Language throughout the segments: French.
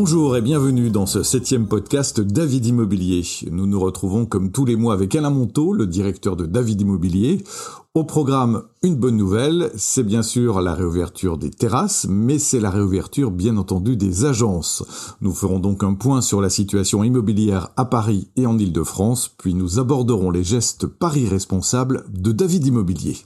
Bonjour et bienvenue dans ce septième podcast David Immobilier. Nous nous retrouvons comme tous les mois avec Alain Monteau, le directeur de David Immobilier. Au programme, une bonne nouvelle, c'est bien sûr la réouverture des terrasses, mais c'est la réouverture bien entendu des agences. Nous ferons donc un point sur la situation immobilière à Paris et en Ile-de-France, puis nous aborderons les gestes Paris responsables de David Immobilier.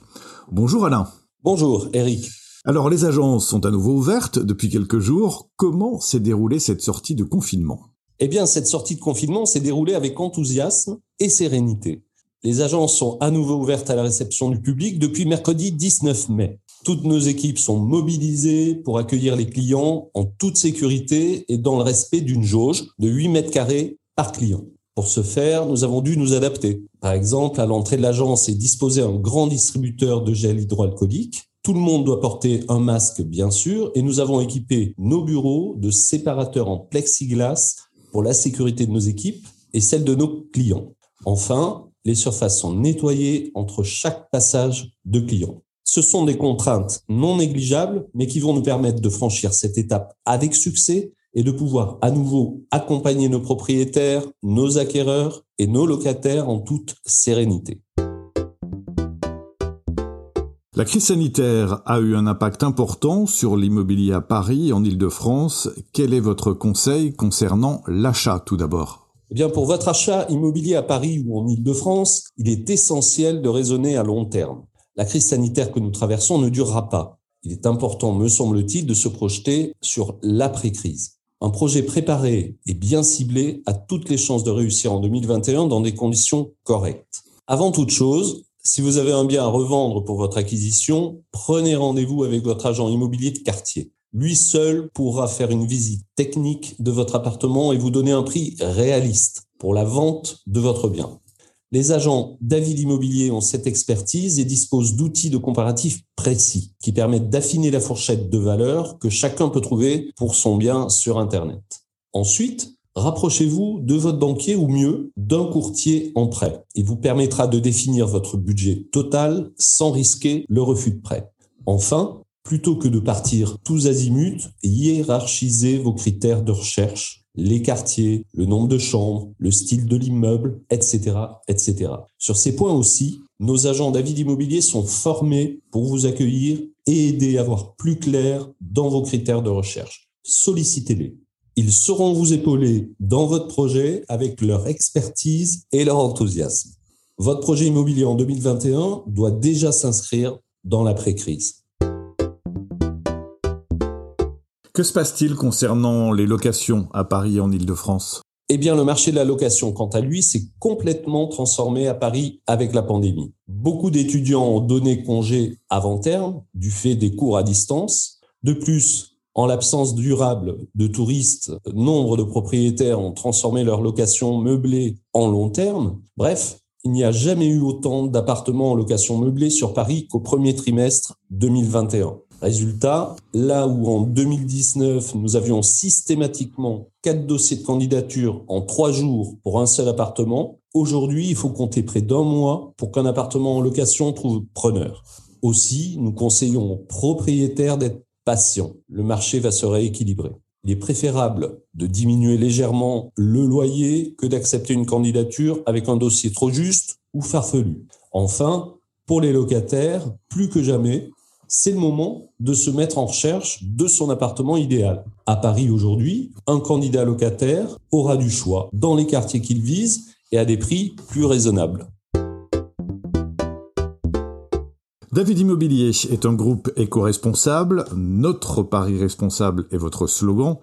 Bonjour Alain. Bonjour Eric. Alors les agences sont à nouveau ouvertes depuis quelques jours. Comment s'est déroulée cette sortie de confinement? Eh bien, cette sortie de confinement s'est déroulée avec enthousiasme et sérénité. Les agences sont à nouveau ouvertes à la réception du public depuis mercredi 19 mai. Toutes nos équipes sont mobilisées pour accueillir les clients en toute sécurité et dans le respect d'une jauge de 8 mètres carrés par client. Pour ce faire, nous avons dû nous adapter. Par exemple, à l'entrée de l'agence est disposé un grand distributeur de gel hydroalcoolique tout le monde doit porter un masque, bien sûr, et nous avons équipé nos bureaux de séparateurs en plexiglas pour la sécurité de nos équipes et celle de nos clients. Enfin, les surfaces sont nettoyées entre chaque passage de clients. Ce sont des contraintes non négligeables, mais qui vont nous permettre de franchir cette étape avec succès et de pouvoir à nouveau accompagner nos propriétaires, nos acquéreurs et nos locataires en toute sérénité. La crise sanitaire a eu un impact important sur l'immobilier à Paris, en Ile-de-France. Quel est votre conseil concernant l'achat tout d'abord? Eh bien, pour votre achat immobilier à Paris ou en Ile-de-France, il est essentiel de raisonner à long terme. La crise sanitaire que nous traversons ne durera pas. Il est important, me semble-t-il, de se projeter sur l'après-crise. Un projet préparé et bien ciblé a toutes les chances de réussir en 2021 dans des conditions correctes. Avant toute chose, si vous avez un bien à revendre pour votre acquisition, prenez rendez-vous avec votre agent immobilier de quartier. Lui seul pourra faire une visite technique de votre appartement et vous donner un prix réaliste pour la vente de votre bien. Les agents David Immobilier ont cette expertise et disposent d'outils de comparatif précis qui permettent d'affiner la fourchette de valeur que chacun peut trouver pour son bien sur Internet. Ensuite, Rapprochez-vous de votre banquier ou mieux d'un courtier en prêt. Il vous permettra de définir votre budget total sans risquer le refus de prêt. Enfin, plutôt que de partir tous azimuts, hiérarchisez vos critères de recherche, les quartiers, le nombre de chambres, le style de l'immeuble, etc., etc. Sur ces points aussi, nos agents d'avis d'immobilier sont formés pour vous accueillir et aider à voir plus clair dans vos critères de recherche. Sollicitez-les. Ils sauront vous épauler dans votre projet avec leur expertise et leur enthousiasme. Votre projet immobilier en 2021 doit déjà s'inscrire dans l'après-crise. Que se passe-t-il concernant les locations à Paris et en Ile-de-France? Eh bien, le marché de la location, quant à lui, s'est complètement transformé à Paris avec la pandémie. Beaucoup d'étudiants ont donné congé avant terme du fait des cours à distance. De plus, en l'absence durable de touristes, nombre de propriétaires ont transformé leur location meublée en long terme. Bref, il n'y a jamais eu autant d'appartements en location meublée sur Paris qu'au premier trimestre 2021. Résultat, là où en 2019, nous avions systématiquement quatre dossiers de candidature en trois jours pour un seul appartement, aujourd'hui, il faut compter près d'un mois pour qu'un appartement en location trouve preneur. Aussi, nous conseillons aux propriétaires d'être patient, le marché va se rééquilibrer. Il est préférable de diminuer légèrement le loyer que d'accepter une candidature avec un dossier trop juste ou farfelu. Enfin, pour les locataires, plus que jamais, c'est le moment de se mettre en recherche de son appartement idéal. À Paris aujourd'hui, un candidat locataire aura du choix dans les quartiers qu'il vise et à des prix plus raisonnables. David Immobilier est un groupe éco-responsable. Notre pari responsable est votre slogan.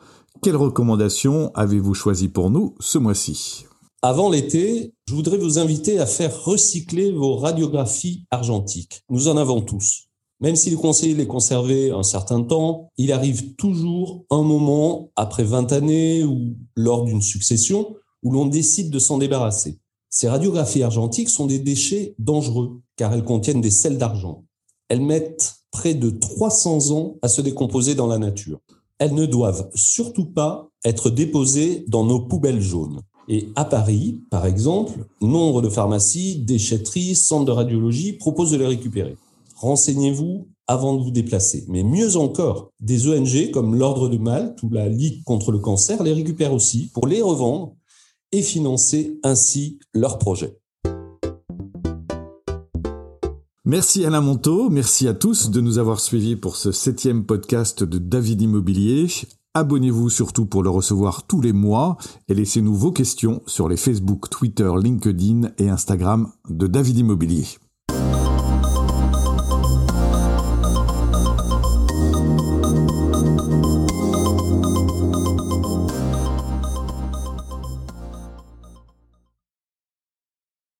Quelles recommandations avez-vous choisi pour nous ce mois-ci? Avant l'été, je voudrais vous inviter à faire recycler vos radiographies argentiques. Nous en avons tous. Même s'il est conseillé de les conserver un certain temps, il arrive toujours un moment, après 20 années ou lors d'une succession, où l'on décide de s'en débarrasser. Ces radiographies argentiques sont des déchets dangereux car elles contiennent des sels d'argent. Elles mettent près de 300 ans à se décomposer dans la nature. Elles ne doivent surtout pas être déposées dans nos poubelles jaunes. Et à Paris, par exemple, nombre de pharmacies, déchetteries, centres de radiologie proposent de les récupérer. renseignez-vous avant de vous déplacer. Mais mieux encore, des ONG comme l'Ordre de Malte ou la Ligue contre le cancer les récupèrent aussi pour les revendre et financer ainsi leurs projets. Merci Alain Monteau, merci à tous de nous avoir suivis pour ce septième podcast de David Immobilier. Abonnez-vous surtout pour le recevoir tous les mois et laissez-nous vos questions sur les Facebook, Twitter, LinkedIn et Instagram de David Immobilier.